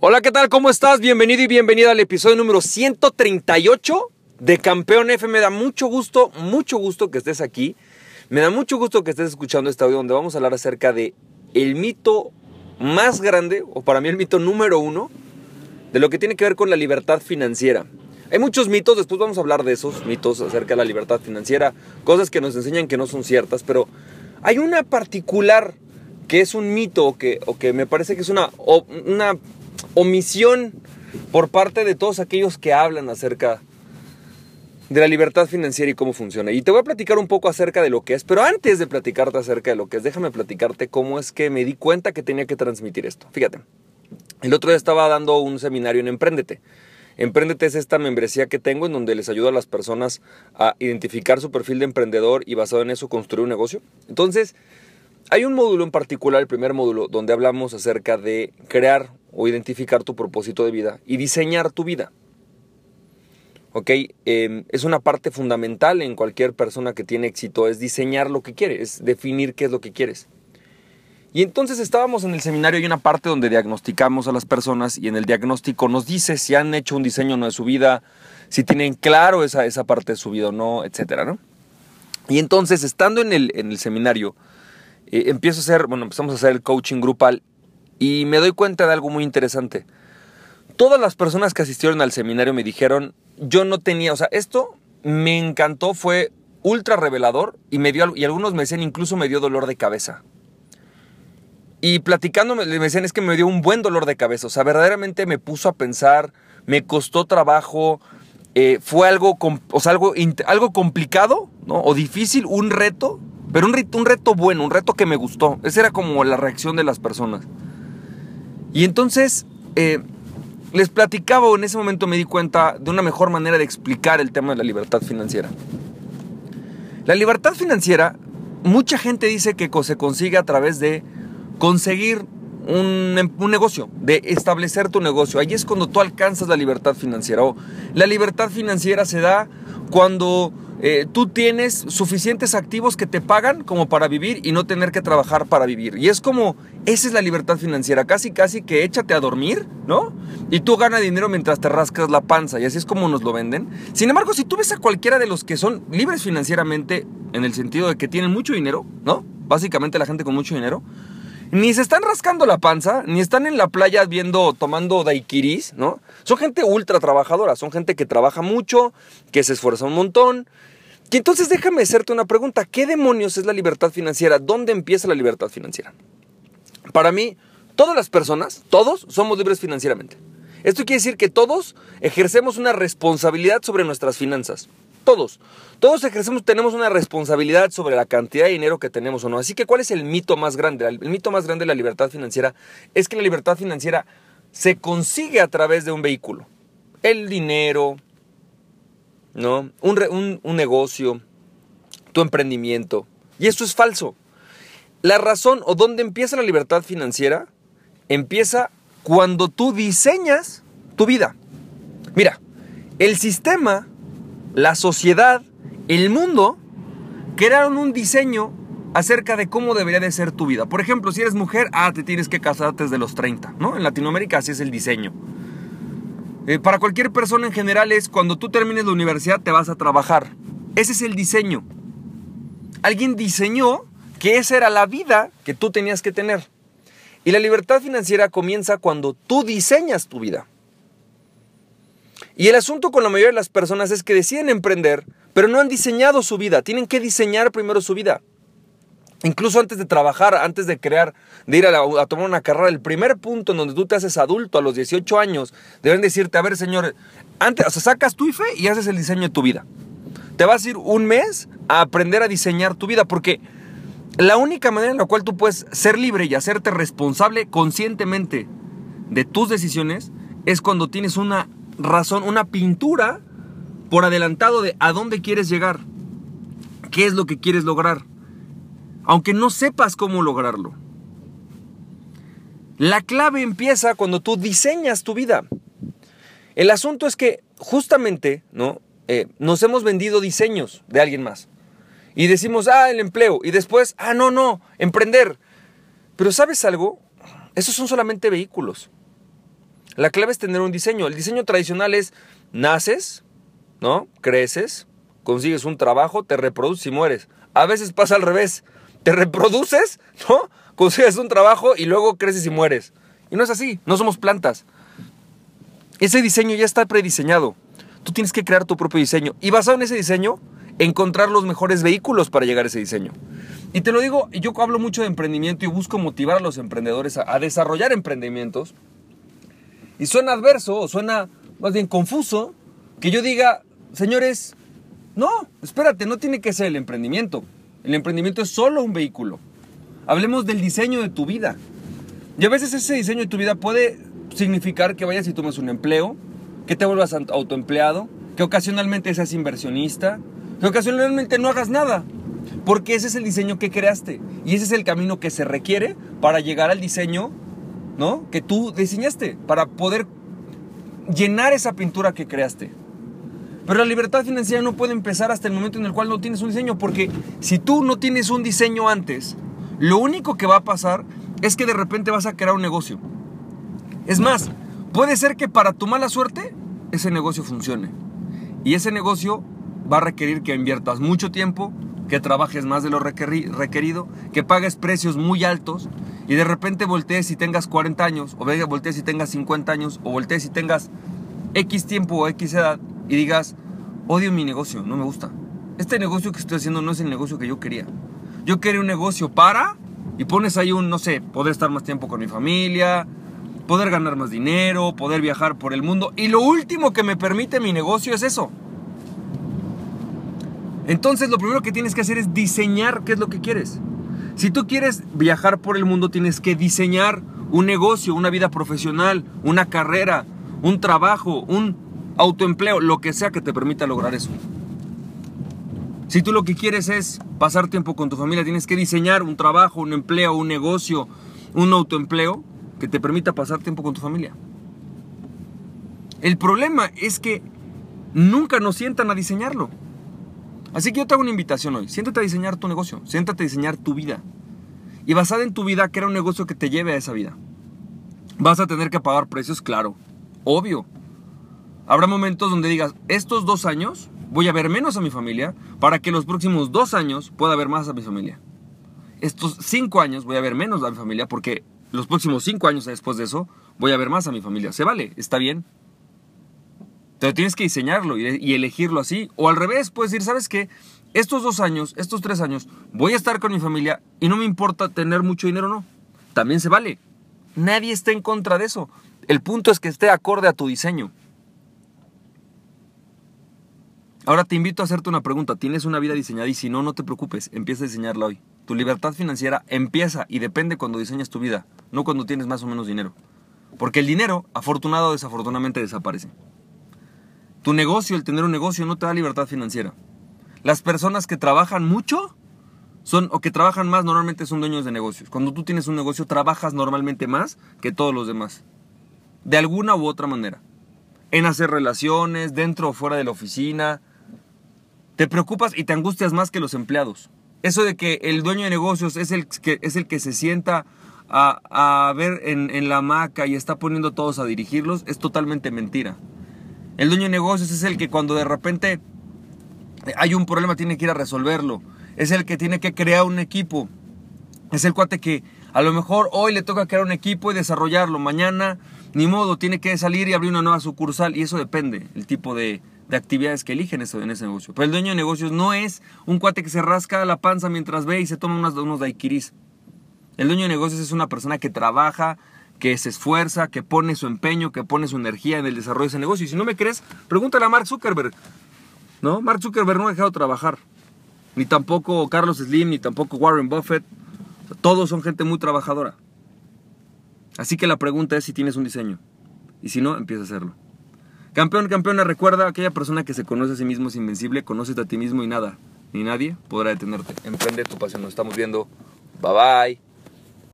Hola, ¿qué tal? ¿Cómo estás? Bienvenido y bienvenida al episodio número 138 de Campeón F. Me da mucho gusto, mucho gusto que estés aquí. Me da mucho gusto que estés escuchando este audio donde vamos a hablar acerca de el mito más grande, o para mí el mito número uno, de lo que tiene que ver con la libertad financiera. Hay muchos mitos, después vamos a hablar de esos mitos acerca de la libertad financiera, cosas que nos enseñan que no son ciertas, pero hay una particular que es un mito o que, que me parece que es una, una omisión por parte de todos aquellos que hablan acerca de la libertad financiera y cómo funciona. Y te voy a platicar un poco acerca de lo que es, pero antes de platicarte acerca de lo que es, déjame platicarte cómo es que me di cuenta que tenía que transmitir esto. Fíjate, el otro día estaba dando un seminario en Emprendete. Emprendete es esta membresía que tengo en donde les ayudo a las personas a identificar su perfil de emprendedor y basado en eso construir un negocio. Entonces, hay un módulo en particular, el primer módulo, donde hablamos acerca de crear o identificar tu propósito de vida y diseñar tu vida. ¿ok? Em, es una parte fundamental en cualquier persona que tiene éxito, es diseñar lo que quiere, es definir qué es lo que quieres. Y entonces estábamos en el seminario y una parte donde diagnosticamos a las personas y en el diagnóstico nos dice si han hecho un diseño o no de su vida, si tienen claro esa, esa parte de su vida o no, etcétera, ¿no? Y entonces, estando en el, en el seminario, eh, empiezo a hacer, bueno, empezamos a hacer el coaching grupal y me doy cuenta de algo muy interesante. Todas las personas que asistieron al seminario me dijeron, yo no tenía, o sea, esto me encantó, fue ultra revelador y, me dio, y algunos me decían incluso me dio dolor de cabeza. Y platicándome, me decían es que me dio un buen dolor de cabeza, o sea, verdaderamente me puso a pensar, me costó trabajo, eh, fue algo, o sea, algo, algo complicado, ¿no? O difícil, un reto, pero un, un reto bueno, un reto que me gustó. Esa era como la reacción de las personas. Y entonces, eh, les platicaba o en ese momento me di cuenta de una mejor manera de explicar el tema de la libertad financiera. La libertad financiera, mucha gente dice que se consigue a través de conseguir un, un, negocio, de establecer tu negocio. Ahí es cuando tú alcanzas la libertad financiera. O la libertad financiera se da cuando eh, tú tienes suficientes activos que te pagan como para vivir y no tener que trabajar para vivir. Y es como, esa es la libertad financiera, casi casi que échate a dormir, ¿no? Y tú ganas dinero mientras te rascas la panza, y así es como nos lo venden. Sin embargo, si tú ves a cualquiera de los que son libres financieramente, en el sentido de que tienen mucho dinero, ¿no? Básicamente la gente con mucho dinero, ni se están rascando la panza, ni están en la playa viendo, tomando daiquiris, ¿no? Son gente ultra trabajadora, son gente que trabaja mucho, que se esfuerza un montón. Y entonces déjame hacerte una pregunta, ¿qué demonios es la libertad financiera? ¿Dónde empieza la libertad financiera? Para mí, todas las personas, todos somos libres financieramente. Esto quiere decir que todos ejercemos una responsabilidad sobre nuestras finanzas. Todos. Todos ejercemos, tenemos una responsabilidad sobre la cantidad de dinero que tenemos o no. Así que, ¿cuál es el mito más grande? El mito más grande de la libertad financiera es que la libertad financiera se consigue a través de un vehículo. El dinero, ¿no? Un, un negocio, tu emprendimiento. Y esto es falso. La razón o dónde empieza la libertad financiera empieza cuando tú diseñas tu vida. Mira, el sistema la sociedad, el mundo, crearon un diseño acerca de cómo debería de ser tu vida. Por ejemplo, si eres mujer, ah, te tienes que casar desde los 30, ¿no? En Latinoamérica así es el diseño. Eh, para cualquier persona en general es cuando tú termines la universidad te vas a trabajar. Ese es el diseño. Alguien diseñó que esa era la vida que tú tenías que tener. Y la libertad financiera comienza cuando tú diseñas tu vida. Y el asunto con la mayoría de las personas es que deciden emprender, pero no han diseñado su vida. Tienen que diseñar primero su vida. Incluso antes de trabajar, antes de crear, de ir a, tomar una carrera, el primer punto en donde tú te haces adulto a los 18 años, deben decirte, a ver señor, antes, o sea, sacas tu IFE y haces el diseño de tu vida. Te vas a ir un mes a aprender a diseñar tu vida, porque la única manera en la cual tú puedes ser libre y hacerte responsable conscientemente de tus decisiones es cuando tienes una razón, una pintura por adelantado de a dónde quieres llegar, qué es lo que quieres lograr, aunque no sepas cómo lograrlo. La clave empieza cuando tú diseñas tu vida. El asunto es que justamente, ¿no? Eh, nos hemos vendido diseños de alguien más. Y decimos, ah, el empleo. Y después, ah, no, no, emprender. Pero ¿sabes algo? Esos son solamente vehículos. La clave es tener un diseño. El diseño tradicional es naces, ¿no? Creces, consigues un trabajo, te reproduces y mueres. A veces pasa al revés. Te reproduces, ¿no? Consigues un trabajo y luego creces y mueres. Y no es así, no somos plantas. Ese diseño ya está prediseñado. Tú tienes que crear tu propio diseño. Y basado en ese diseño, encontrar los mejores vehículos para llegar a ese diseño. Y te lo digo, yo hablo mucho de emprendimiento y busco motivar a los emprendedores a, a desarrollar emprendimientos. Y suena adverso o suena más bien confuso que yo diga, señores, no, espérate, no tiene que ser el emprendimiento. El emprendimiento es solo un vehículo. Hablemos del diseño de tu vida. Y a veces ese diseño de tu vida puede significar que vayas y tomes un empleo, que te vuelvas autoempleado, que ocasionalmente seas inversionista, que ocasionalmente no hagas nada. Porque ese es el diseño que creaste. Y ese es el camino que se requiere para llegar al diseño ¿no? que tú diseñaste, para poder llenar esa pintura que creaste. Pero la libertad financiera no puede empezar hasta el momento en el cual no tienes un diseño, porque si tú no tienes un diseño antes, lo único que va a pasar es que de repente vas a crear un negocio. Es más, puede ser que para tu mala suerte ese negocio funcione. Y ese negocio va a requerir que inviertas mucho tiempo, que trabajes más de lo requerido, que pagues precios muy altos y de repente voltees y tengas 40 años, o voltees y tengas 50 años, o voltees y tengas X tiempo o X edad y digas, odio mi negocio, no me gusta. Este negocio que estoy haciendo no es el negocio que yo quería. Yo quería un negocio para, y pones ahí un, no sé, poder estar más tiempo con mi familia, poder ganar más dinero, poder viajar por el mundo, y lo último que me permite mi negocio es eso. Entonces lo primero que tienes que hacer es diseñar qué es lo que quieres. Si tú quieres viajar por el mundo, tienes que diseñar un negocio, una vida profesional, una carrera, un trabajo, un autoempleo, lo que sea que te permita lograr eso. Si tú lo que quieres es pasar tiempo con tu familia, tienes que diseñar un trabajo, un empleo, un negocio, un autoempleo que te permita pasar tiempo con tu familia. El problema es que nunca nos sientan a diseñarlo. Así que yo te hago una invitación hoy. Siéntate a diseñar tu negocio. Siéntate a diseñar tu vida. Y basada en tu vida, crea un negocio que te lleve a esa vida. Vas a tener que pagar precios, claro. Obvio. Habrá momentos donde digas, estos dos años voy a ver menos a mi familia para que los próximos dos años pueda ver más a mi familia. Estos cinco años voy a ver menos a mi familia porque los próximos cinco años después de eso voy a ver más a mi familia. ¿Se vale? ¿Está bien? Pero tienes que diseñarlo y, elegirlo así. O al revés, puedes decir, ¿sabes qué? Estos dos años, estos tres años, voy a estar con mi familia y no me importa tener mucho dinero o no. También se vale. Nadie está en contra de eso. El punto es que esté acorde a tu diseño. Ahora te invito a hacerte una pregunta. ¿Tienes una vida diseñada? Y si no, no te preocupes. Empieza a diseñarla hoy. Tu libertad financiera empieza y depende cuando diseñas tu vida, no cuando tienes más o menos dinero. Porque el dinero, afortunado o desafortunadamente, desaparece. Tu negocio, el tener un negocio, no te da libertad financiera. Las personas que trabajan mucho son, o que trabajan más normalmente son dueños de negocios. Cuando tú tienes un negocio, trabajas normalmente más que todos los demás. De alguna u otra manera. En hacer relaciones, dentro o fuera de la oficina. Te preocupas y te angustias más que los empleados. Eso de que el dueño de negocios es el que, es el que se sienta a, ver en, la hamaca y está poniendo a todos a dirigirlos es totalmente mentira. El dueño de negocios es el que cuando de repente hay un problema tiene que ir a resolverlo. Es el que tiene que crear un equipo. Es el cuate que a lo mejor hoy le toca crear un equipo y desarrollarlo. Mañana, ni modo, tiene que salir y abrir una nueva sucursal. Y eso depende, el tipo de, actividades que eligen en ese negocio. Pero el dueño de negocios no es un cuate que se rasca la panza mientras ve y se toma unos, unos daiquiris. El dueño de negocios es una persona que trabaja que se esfuerza, que pone su empeño, que pone su energía en el desarrollo de ese negocio. Y si no me crees, pregúntale a Mark Zuckerberg. ¿No? Mark Zuckerberg no ha dejado de trabajar. Ni tampoco Carlos Slim, ni tampoco Warren Buffett. Todos son gente muy trabajadora. Así que la pregunta es si tienes un diseño. Y si no, empieza a hacerlo. Campeón, campeona, recuerda, aquella persona que se conoce a sí mismo es invencible, conoces a ti mismo y nada, ni nadie podrá detenerte. Emprende tu pasión. Nos estamos viendo. Bye bye.